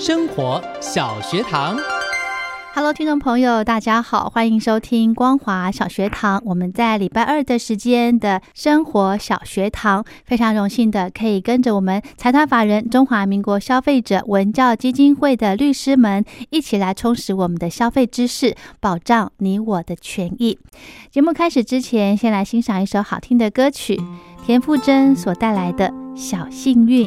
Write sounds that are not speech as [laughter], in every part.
生活小学堂，Hello，听众朋友，大家好，欢迎收听光华小学堂。我们在礼拜二的时间的生活小学堂，非常荣幸的可以跟着我们财团法人中华民国消费者文教基金会的律师们一起来充实我们的消费知识，保障你我的权益。节目开始之前，先来欣赏一首好听的歌曲，田馥甄所带来的《小幸运》。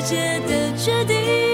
世界的决定，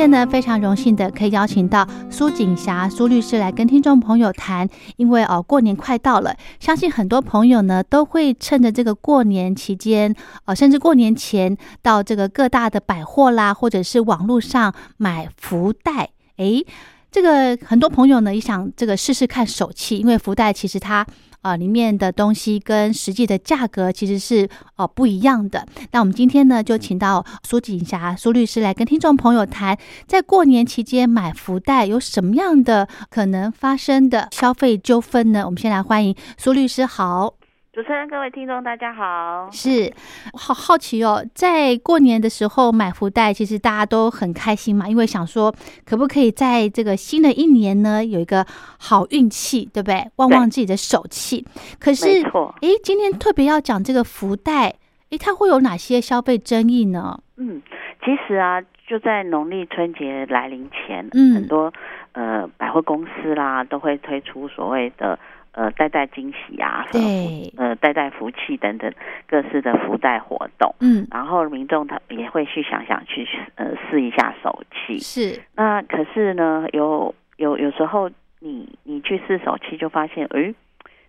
天呢，非常荣幸的可以邀请到苏锦霞苏律师来跟听众朋友谈，因为哦，过年快到了，相信很多朋友呢都会趁着这个过年期间，呃，甚至过年前到这个各大的百货啦，或者是网络上买福袋，诶。这个很多朋友呢也想这个试试看手气，因为福袋其实它啊里面的东西跟实际的价格其实是哦不一样的。那我们今天呢就请到苏锦霞苏律师来跟听众朋友谈，在过年期间买福袋有什么样的可能发生的消费纠纷呢？我们先来欢迎苏律师，好。主持人，各位听众，大家好。是，好好奇哦，在过年的时候买福袋，其实大家都很开心嘛，因为想说可不可以在这个新的一年呢有一个好运气，对不对？旺旺自己的手气。可是，哎，今天特别要讲这个福袋，哎，它会有哪些消费争议呢？嗯，其实啊，就在农历春节来临前，嗯，很多呃百货公司啦都会推出所谓的。呃，代代惊喜啊，对，呃，代代福气等等各式的福袋活动，嗯，然后民众他也会去想想去呃试一下手气，是。那可是呢，有有有时候你你去试手气就发现，哎，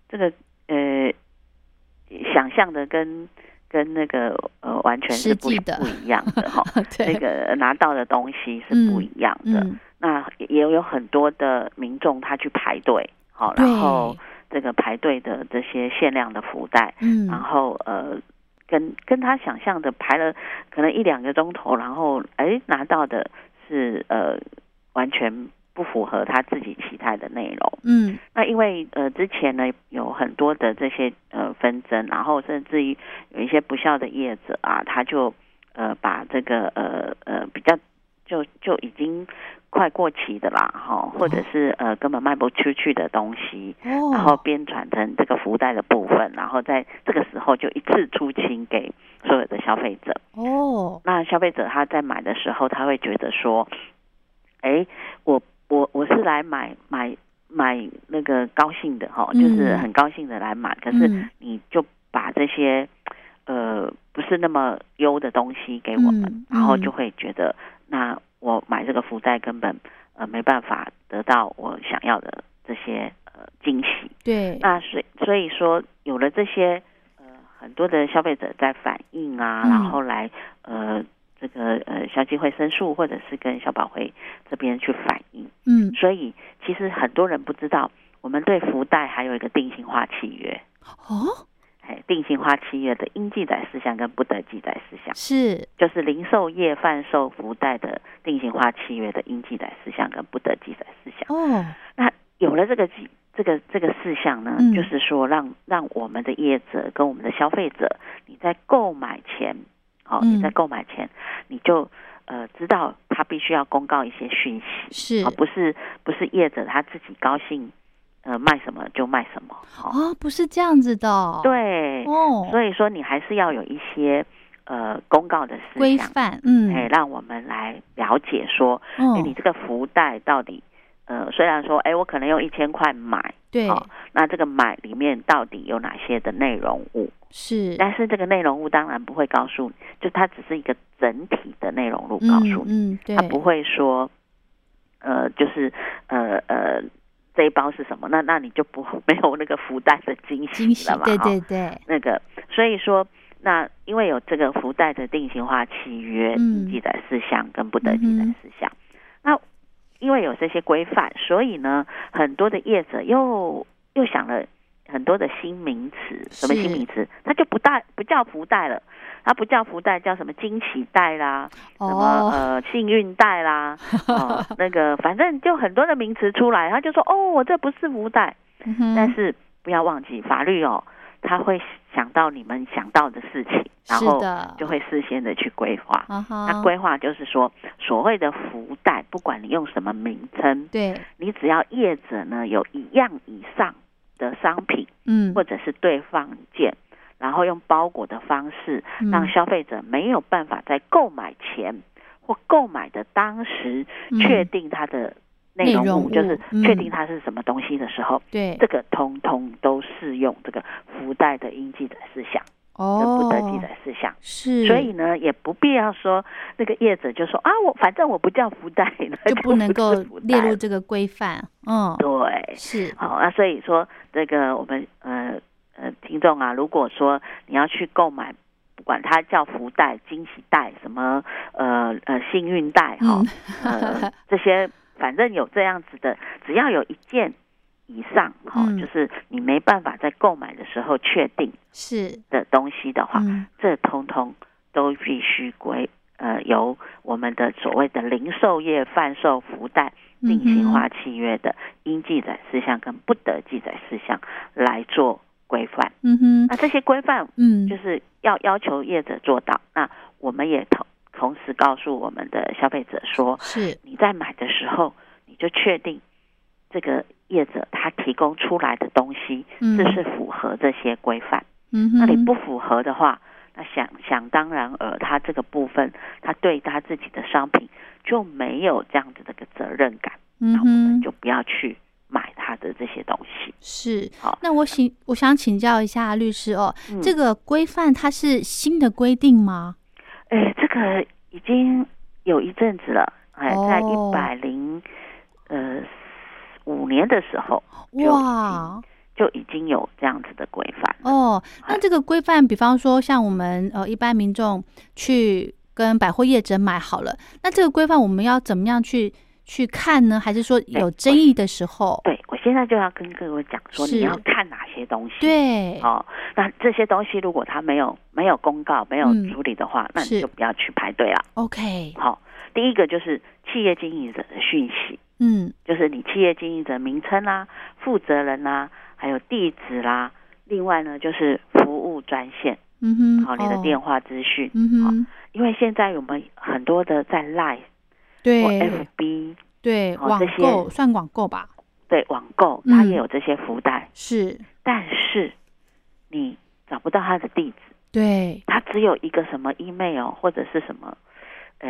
这个呃想象的跟跟那个呃完全是不不一样的哈，[laughs] 那个拿到的东西是不一样的。那也有很多的民众他去排队，好，然后。这个排队的这些限量的福袋，嗯，然后呃，跟跟他想象的排了可能一两个钟头，然后哎拿到的是呃完全不符合他自己期待的内容，嗯，那因为呃之前呢有很多的这些呃纷争，然后甚至于有一些不孝的业者啊，他就呃把这个呃呃比较就就已经。快过期的啦，哈，或者是呃根本卖不出去的东西，然后编转成这个福袋的部分，然后在这个时候就一次出清给所有的消费者。哦，那消费者他在买的时候，他会觉得说，哎，我我我是来买买买那个高兴的哈，就是很高兴的来买，可是你就把这些呃不是那么优的东西给我们，然后就会觉得那。我买这个福袋根本呃没办法得到我想要的这些呃惊喜。对，那所所以说有了这些呃很多的消费者在反映啊，然后来呃这个呃消基会申诉，或者是跟消保会这边去反映。嗯，所以其实很多人不知道，我们对福袋还有一个定型化契约。哦。定型化契约的应记载事项跟不得记载事项是，就是零售业贩售福袋的定型化契约的应记载事项跟不得记载事项。哦，那有了这个记这个这个事项呢，就是说让让我们的业者跟我们的消费者，你在购买前，好，你在购买前你就呃知道他必须要公告一些讯息，是，不是不是业者他自己高兴。呃，卖什么就卖什么哦，不是这样子的，对哦，所以说你还是要有一些呃公告的规范，嗯，哎，让我们来了解说，哎，你这个福袋到底呃，虽然说哎，我可能用一千块买，对，那这个买里面到底有哪些的内容物？是？但是这个内容物当然不会告诉你，就它只是一个整体的内容物告诉你，嗯，对，它不会说，呃，就是呃呃。这一包是什么？那那你就不没有那个福袋的惊喜了嘛？对对对，那个所以说，那因为有这个福袋的定型化契约记载事项跟不得记载事项，那因为有这些规范，所以呢，很多的业者又又想了很多的新名词，什么新名词？它就不带不叫福袋了。它不叫福袋，叫什么惊喜袋啦，什么呃幸运袋啦，[laughs] 哦，那个反正就很多的名词出来，他就说哦，我这不是福袋，但是不要忘记法律哦，他会想到你们想到的事情，然后就会事先的去规划。那规划就是说，所谓的福袋，不管你用什么名称，对。你只要业者呢有一样以上的商品，嗯，或者是对方件。然后用包裹的方式，让消费者没有办法在购买前或购买的当时确定它的内容物，就是确定它是什么东西的时候，对这个通通都适用这个福袋的应记载事项。哦。不得记载事项。是，所以呢，也不必要说那个业者就说啊，我反正我不叫福袋，就不 [laughs] 能够福袋。列入这个规范。嗯，对，是，好，那所以说这个我们呃呃听众啊，如果说你要去购买，不管它叫福袋、惊喜袋、什么呃呃幸运袋哈，呃 [laughs] 这些反正有这样子的，只要有一件以上哈，嗯。就是你没办法在购买的时候确定是，的东西的话，嗯，这通通都必须归呃由我们的所谓的零售业贩售福袋定型化契约的应记载事项跟不得记载事项来做规范。嗯哼，那这些规范嗯，就是要要求业者做到，那我们也同同时告诉我们的消费者说，是，你在买的时候你就确定这个业者他提供出来的东西嗯。是符合这些规范。嗯哼，那你不符合的话，那想想当然而，他这个部分他对他自己的商品就没有这样子的一个责任感，嗯那我们哼，就不要去买他的这些东西。是。好，那我请我想请教一下律师哦，嗯这个规范它是新的规定吗？哎，这个已经有一阵子了，哎，在一哦百零呃五年的时候哇，就已经有这样子的规范。哦，那哎这个规范，比方说像我们呃一般民众去跟百货业者买好了，那这个规范我们要怎么样去去看呢？还是说有争议的时候？对，我现在就要跟各位讲说，你要看哪些东西。对，哦，那这些东西如果他没有没有公告、没有嗯处理的话，那你就不要去排队了。，OK，好、第一个就是企业经营者的讯息，嗯就是你企业经营者名称啦、负责人啦、还有地址啦。另外呢，就是服务专线，嗯哼，好、你的哦电话资讯。嗯哼，因为现在我们很多的在 Line 或对 FB 对，网购算网购吧？对网购，嗯它也有这些福袋，是，但是你找不到它的地址。对，它只有一个什么 email 或者是什么，呃，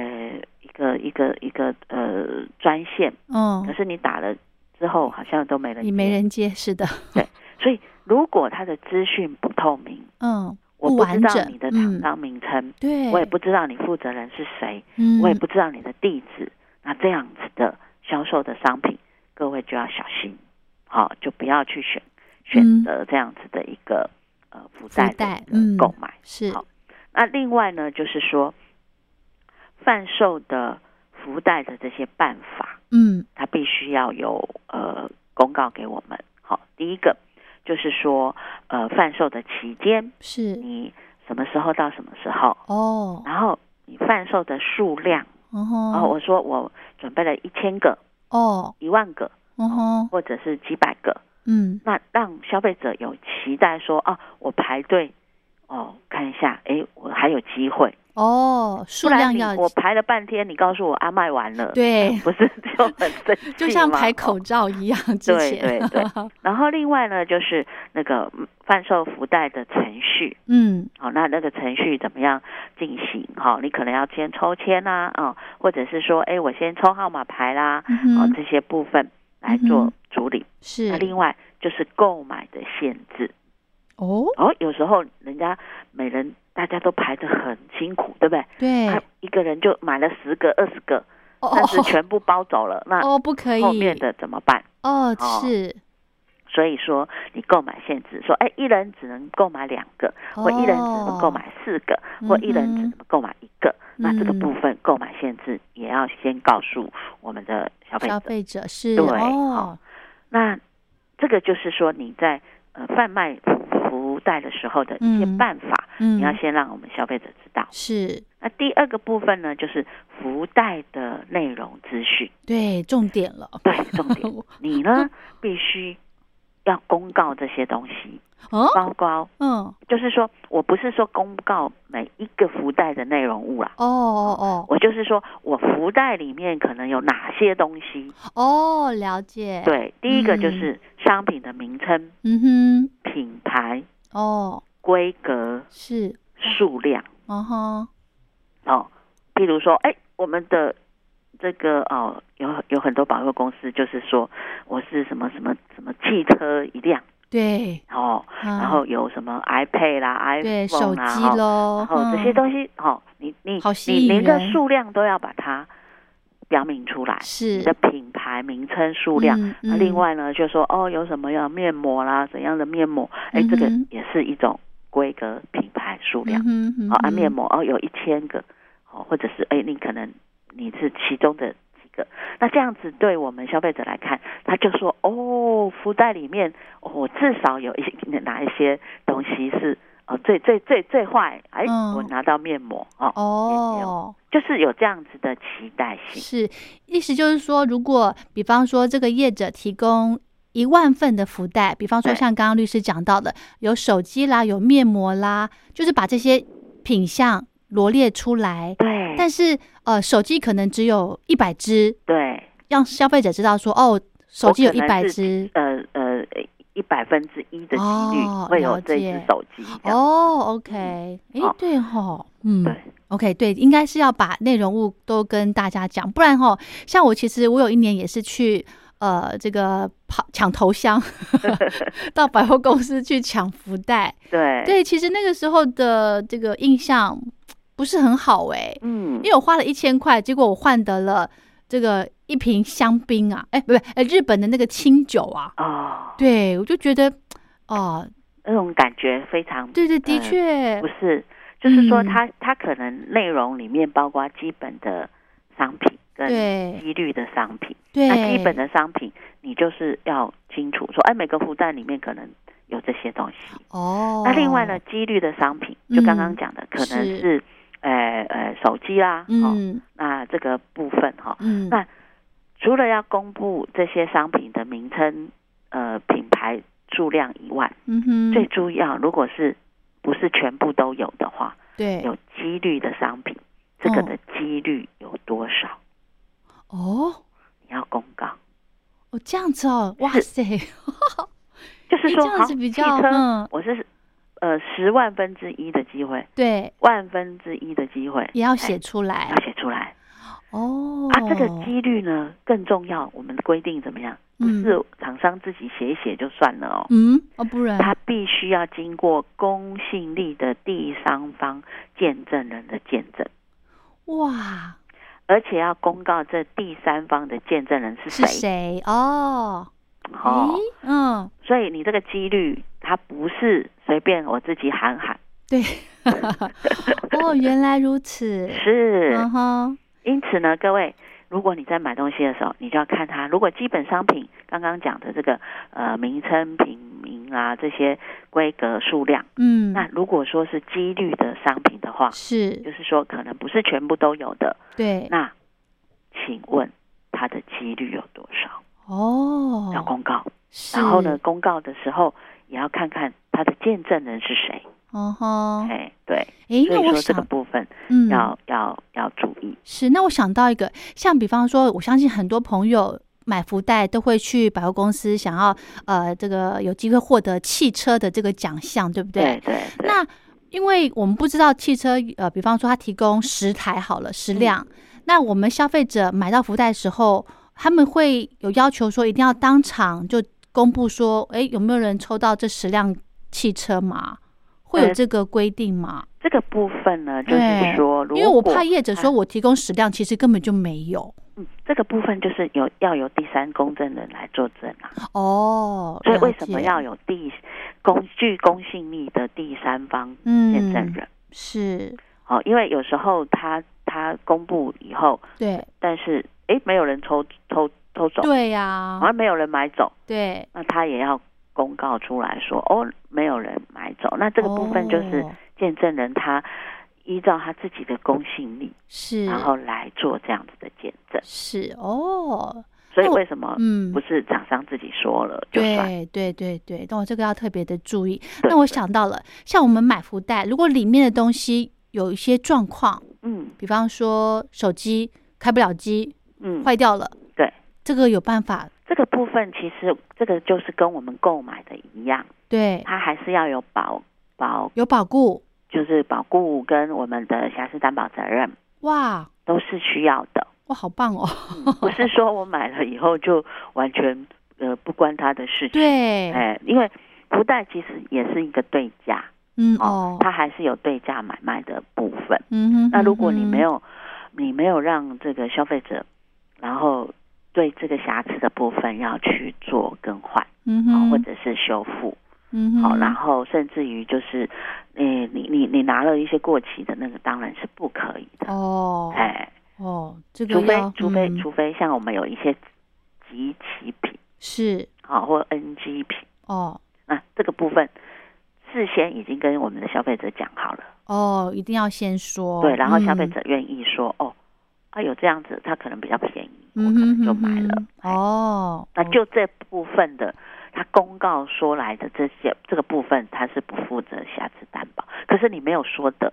一个一个一个呃专线，可嗯，是你打了之后好像都没人，你没。人接，是的，对所以如果它的资讯不透明，嗯，我不知道你的厂嗯。商名称，对，我也不知道你负责人是谁，嗯，我也不知道你的地址，那这样子的销售的商品，各位就要小心，好，就不要去选选择这样子的一个呃福袋的一嗯个购买。是，好。那另外呢，就是说贩售的福袋的这些办法，嗯。它必须要有呃公告给我们。好，第一个就是说呃贩售的期间，是，你什么时候到什么时候，哦，然后你贩售的数量，哦然后，我说我准备了一千个、哦，一万个，哦，或者是几百个，嗯，那让消费者有期待说哦，我排队哦看一下，诶，我还有机会。哦，数量要我排了半天，你告诉我啊卖完了，对。[laughs] 不是就很生气 [laughs] 就像排口哦罩一样，之对前，对对。[laughs] 然后另外呢，就是那个嗯贩售福袋的程序，嗯。好、那那个程序怎么样进行？哦、你可能要先抽签啦，啊、或者是说，哎，我先抽号码牌啦，嗯哦，这些部分来嗯做处理。是。那另外就是购买的限制，哦，哦，有时候人家每人大家都排得很辛苦，对不对？对，他一个人就买了十个、二十个，哦但是全部包走了，那哦不可以，后面的怎么办？哦哦。是，所以说，你购买限制说，哎，一人只能购买两个，或一人只能购买四个，或一人只能购买一个。那这个嗯部分购买限制也要先告诉我们的消费者。消费者是对哦。好，那这个就是说你在呃贩卖福袋的时候的一些嗯。办法，嗯，你要先让我们消费者知道。是。那第二个部分呢，就是福袋的内容资讯。对重点了，对，重点，[laughs] 你呢必须要公告这些东西，哦，包括嗯，就是说我不是说公告每一个福袋的内容物啦，哦哦哦。我就是说我福袋里面可能有哪些东西。哦，了解，，对，第一个就嗯。是商品的名称、嗯哼。品牌、哼，哦。规格、是，数量。哦哼，哦。譬如说，哎，我们的这个哦，有有很多保货公司就是说我是什么什么什么汽车一辆。对，哦，嗯。然后有什么 iPad 啦、iPhone 啦，机哦，然后这些嗯。东西，哦，你你你连个数量都要把它标明出来，是你的品牌名称数量。嗯那嗯另外呢，就说哦，有什么样的面膜啦，怎样的面膜，哎，这个也是一种规格品牌数量。哦，啊，嗯面膜哦，有一千个，哦，或者是哎，你可能你是其中的几个，那这样子对我们消费者来看，他就说哦，福袋里面哦，至少有一哪一些东西是哦最最最最坏，哎，嗯我拿到面膜哦，哦，就是有这样子的期待性，是，意思就是说，如果比方说这个业者提供一万份的福袋，比方说像刚刚律师讲到的，有手机啦，有面膜啦，就是把这些品相罗列出来。对，但是呃，手机可能只有一百只，对，让消费者知道说，哦，手机有一百只。呃呃。一百分之一的几率哦会有这只手机，哦，OK，哎、对吼，嗯，对，OK，对，应该是要把内容物都跟大家讲，不然哈，像我其实我有一年也是去呃这个跑抢头香，[laughs] [laughs] 到百货公司去抢福袋。对，对，其实那个时候的这个印象不是很好哎、嗯。因，为我花了一千块，结果我换得了这个一瓶香槟啊，哎，不是，哎，日本的那个清酒啊，哦，对我就觉得哦，那种感觉非常对对，的呃确。不，是，就是说嗯。它它可能内容里面包括基本的商品跟对。几率的商品。对，那基本的商品，你就是要清楚说，哎，每个福袋里面可能有这些东西。哦，那另外呢，几率的商品，就刚刚讲的，可能是是呃呃手机啦，哦，嗯那这个部分哈、嗯，那除了要公布这些商品的名称、呃品牌数量以外，嗯哼，最重要如果是不是全部都有的话，对。有几率的商品，这个哦。的几率有多少？哦。你要公告，哦这样子哦，哇塞，[laughs] 就是说，诶这样好，子比较汽车，嗯。我是呃十万分之一的机会，对，万分之一的机会也要哎写出来。要写出来哦啊。这个几率呢更重要，我们的规定怎么样？不嗯是厂商自己写一写就算了哦，嗯哦，不然他必须要经过公信力的第三方见证人的见证。哇而且要公告这第三方的见证人是是谁。谁哦？哦，嗯，所以你这个几率，它不是随便我自己喊喊，对，[laughs] 哦，原来如此，[laughs] 是。嗯哼，因此呢，各位，如果你在买东西的时候，你就要看它，如果基本商品刚刚讲的这个呃名称、品名啊这些规格数量，嗯，那如果说是几率的商品的话，是就是说可能不是全部都有的，对那请问它的几率有多少？哦，要公告。然后呢，，公告的时候也要看看它的见证人是谁。嗯哼，哎，对，哎，那我这个，部分嗯，要、要要注意。是，那我想到一个，像比方说，我相信很多朋友买福袋都会去百货公司，想要呃这个有机会获得汽车的这个奖项，对不对对对，那因为我们不知道汽车呃，比方说它提供十台好了，十辆，那我们消费者买到福袋的时候，他们会有要求说一定要当场就公布说，哎，有没有人抽到这十辆汽车吗？会有呃这个规定吗？这个部分呢，就是对。说，如果因为我怕业者说啊我提供十辆，其实根本就没有。嗯，这个部分就是有要由第三公证人来作证啊。哦，所以为什么要有第公具公信力的第三方嗯见证人？是。哦，因为有时候他他公布以后，对。但是哎没有人抽抽偷走，对呀、好像没有人买走，对，那他也要公告出来说哦，没有人买走。那这个部分就是哦。见证人他依照他自己的公信力，是，然后来做这样子的见证。是哦，所以为什么嗯。不，是厂商自己说了就算？对对对。对，但我这个要特别的注意。那我想到了，像我们买福袋，如果里面的东西有一些状况，嗯。比方说手机开不了机，嗯，坏掉了，对，这个有办法，这个部分其实这个就是跟我们购买的一样，对，它还是要有保保，有保固，就是保固跟我们的瑕疵担保责任哇。都是需要的，哇，好棒哦，不是说我买了以后就完全呃不关他的事情。对，哎，因为福袋其实也是一个对价，嗯哦哦，，它还是有对价买卖的部分。嗯哼，那如果你没有，有，你没有让这个消费者，然后对这个瑕疵的部分要去做更换，哦，嗯哼，或者是修复，嗯哼，好，然后甚至于就是，诶，你你你拿了一些过期的那个，当然是不可以的，哦，哎，哦，这个除非除非嗯。除非像我们有一些集齐品，是。好，或 NG 品，哦。那这个部分事先已经跟我们的消费者讲好了，哦，一定要先说，对，然后消费嗯。者愿意说，哦，啊有这样子，它可能比较便宜，我嗯可能哼就买了哦，那就这部分的，他公告说来的这些这个部分，他是不负责瑕疵担保。可是你没有说的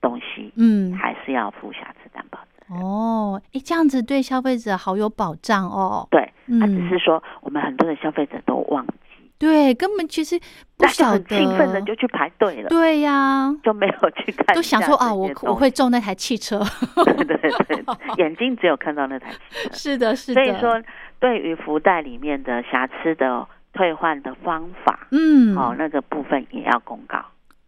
东西，嗯还是要负瑕疵担保责任。哦，诶，这样子对消费者好有保障哦。对，他嗯只是说我们很多的消费者都忘记，对，根本其实不晓得，兴奋的就去排队了，对呀，就没有去看，都想说啊，我我会。中那台汽车。对对对，眼睛只有看到那台汽车。是的，是的。所以，说，对于福袋里面的瑕疵的退换的方法，嗯，哦，那个部分也要公告，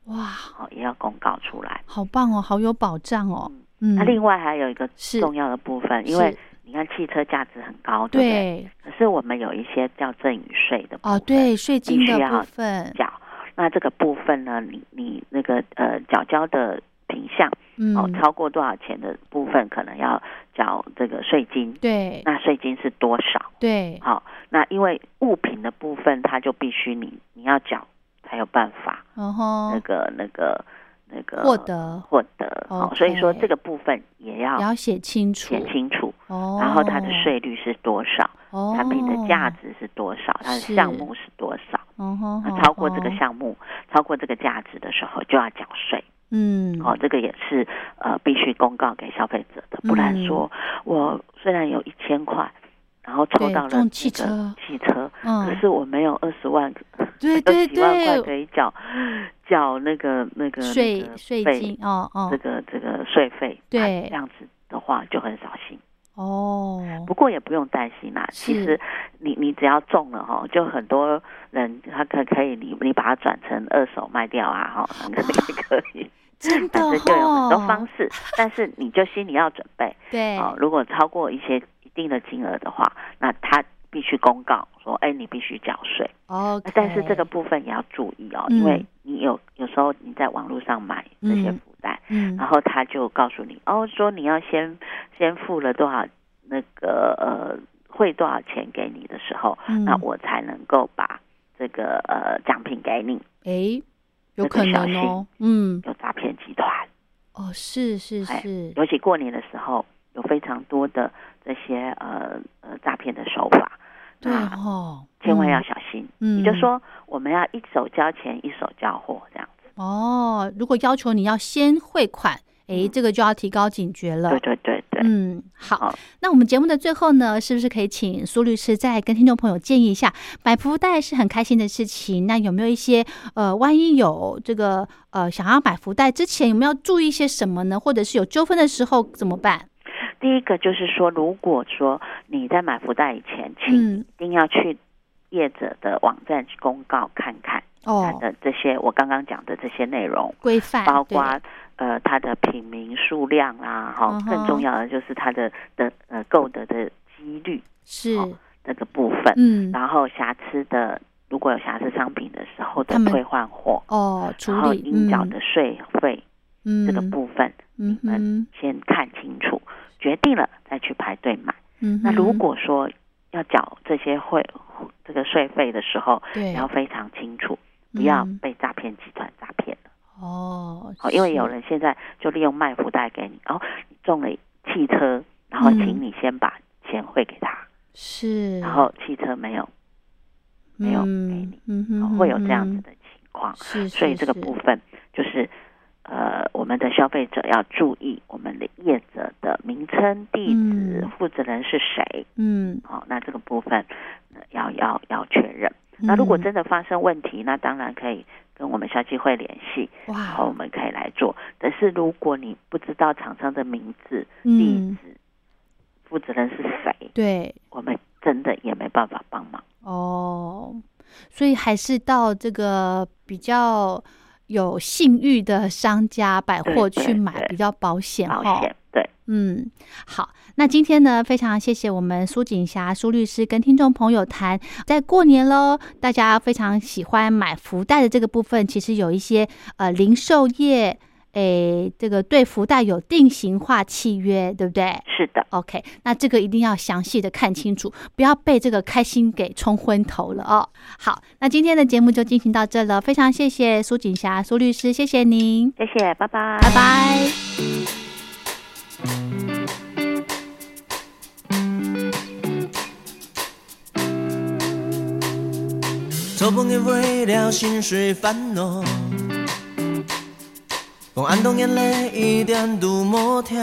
哇，哦，也要公告出来。好棒哦，好有保障哦。嗯，那另外还有一个重要的部分，因为是你看汽车价值很高，对不对？对可是我们有一些叫赠与税的部分哦，对，税金的部分，缴。那这个部分呢，你你那个呃缴交的品项嗯，哦，超过多少钱的部分，可能要缴这个税金。对那税金是多少？对，好、那因为物品的部分，它就必须你你要缴才有办法然后那个那个那个获得获得。哦、所以说这个部分也要也要写清楚，写清楚。哦，然后它的税率是多少，哦，产品的价值是多少，它的项目是多少。超过这个哦，项目，超过这个价值的时候，就要缴税。嗯，哦，这个也是呃必须公告给消费者的，不然嗯说我虽然有一千块，然后抽到了中汽那个车汽车，可嗯，是我没有二十万，对对对几万块可，以缴缴那个那个税税金，哦哦。这个这个税费，对。样子的话就很扫兴。哦，不过也不用担心啦，其实你你只要中了哈，就很多人他可可以你你把它转成二手卖掉啊哈，[laughs] 那个也可以，真的反正就有很多方哦，式，但是你就心里要准备。对，哦，如果超过一些一定的金额的话，那他必须公告说，哎，你必须缴税。哦，但是这个部分也要注意哦，嗯。因为你有有时候你在网络上买这些嗯福袋，嗯。然后他就告诉你，哦，说你要先先付了多少那个呃汇多少钱给你的时候，嗯。那我才能够把这个呃奖品给你。哎，有这个可小能哦，嗯，有诈骗集团，哦，是是哎是，尤其过年的时候，有非常多的这些呃呃诈骗的手法，对那哦，千万要嗯小心。嗯你就说我们要一手交钱一手交货这样子。哦，如果要求你要先汇款，诶，这个就要提高警觉了对。对对对。嗯，好好。那我们节目的最后呢，是不是可以请苏律师再跟听众朋友建议一下，买福袋是很开心的事情，那有没有一些呃，万一有这个呃想要买福袋之前，有没有注意一些什么呢？或者是有纠纷的时候怎么办？第一个就是说，如果说你在买福袋以前，请嗯。一定要去业者的网站公告看看它哦，的这些我刚刚讲的这些内容，规范包括呃它的品名数量啦，哈、嗯哼。更重要的就是它的的呃购得的几率是。哦这个部分，嗯。然后瑕疵的如果有瑕疵商品的时候的退换货，哦处然后应缴的税费、嗯。这个部分，嗯你们先看清楚，决定了再去排队买。嗯那如果说要缴这些会这个税费的时候，对要非常清楚，不要嗯被诈骗集团诈骗了。哦好，因为有人现在就利用卖福袋给你，哦，你中了汽车，然后嗯请你先把钱汇给他，是，然后汽车没有，没有给嗯你会有这样嗯子的情况。是，所以这个部分就是。呃，我们的消费者要注意我们的业者的名称、地址、嗯负责人是谁。嗯，好、那这个部分、呃要要要确认。那如果嗯真的发生问题，那当然可以跟我们消基会联系，然后哇，我们可以来做。但是如果你不知道厂商的名字、地嗯，址、负责人是谁，对，我们真的也没办法帮忙。哦，所以还是到这个比较有信誉的商家百货去买比较保险哈。对，嗯，好，那今天呢，非常谢谢我们苏锦霞苏律师跟听众朋友谈，在过年喽，大家非常喜欢买福袋的这个部分，其实有一些呃零售业。诶，这个对福袋有定型化契约，对不对？是的。OK，那这个一定要详细的看清楚，不要被这个开心给冲昏头了哦。好，那今天的节目就进行到这了，非常谢谢苏锦霞苏律师，谢谢您，谢谢，拜拜，拜拜。做朋友为了薪水烦恼。讲安东眼泪一点都无疼，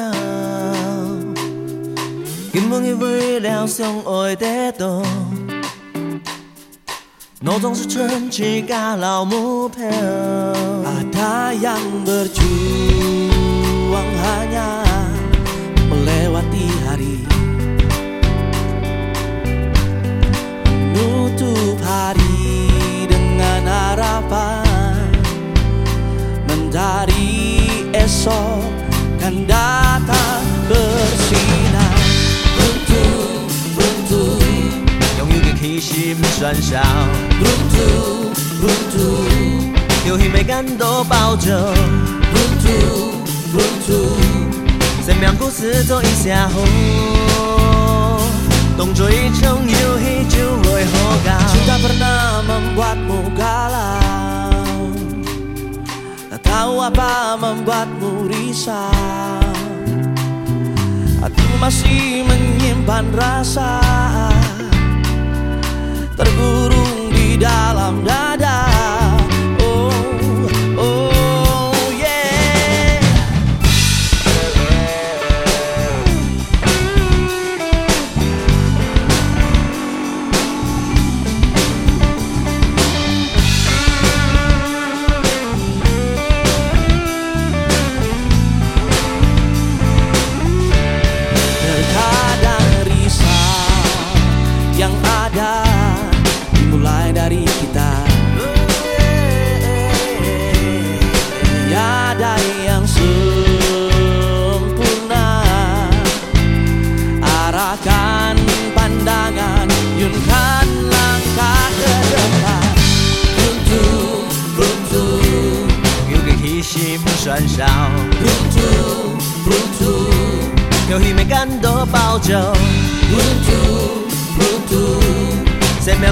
根本已不了相爱的懂。我总是撑起个老木票，啊，太阳的烛光，hanya 一天。Esok kan datang bersinar Runtuh, runtuh 拥有嘅氣勢唔算少 Runtuh, runtuh 有氣未感到爆炸 Runtuh, runtuh 生命故事做一下後動作一成遊戲就會好高 Cinta pernah membuatmu galau tahu apa membuatmu risau? Aku masih menyimpan rasa Tergurung di dalam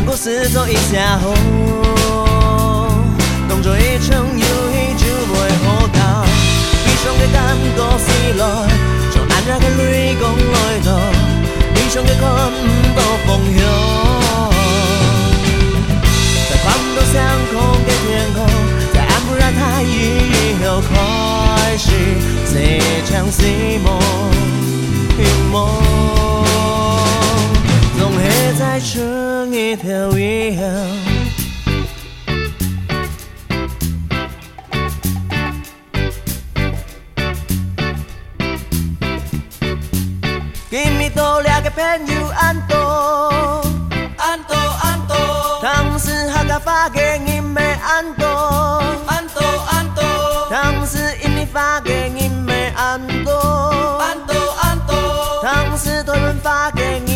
故事做一下好，當作一場遊戲就袂好鬥。悲傷嘅感覺是來，從眼角嘅淚光來到，悲傷嘅看唔到方向，在看不到上空嘅天空，在暗不染太陽以後開始這場是夢，夢。也在唱一条一样。给你多两个，朋友安多安多安多，当时号码发给你没安多安多安多，当时语音发给你没安多安多安多，当时他们发给。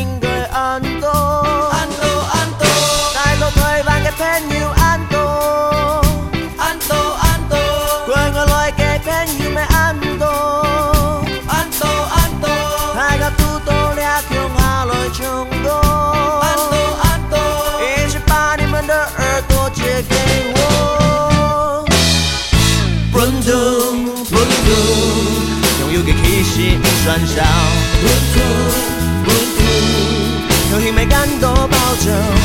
后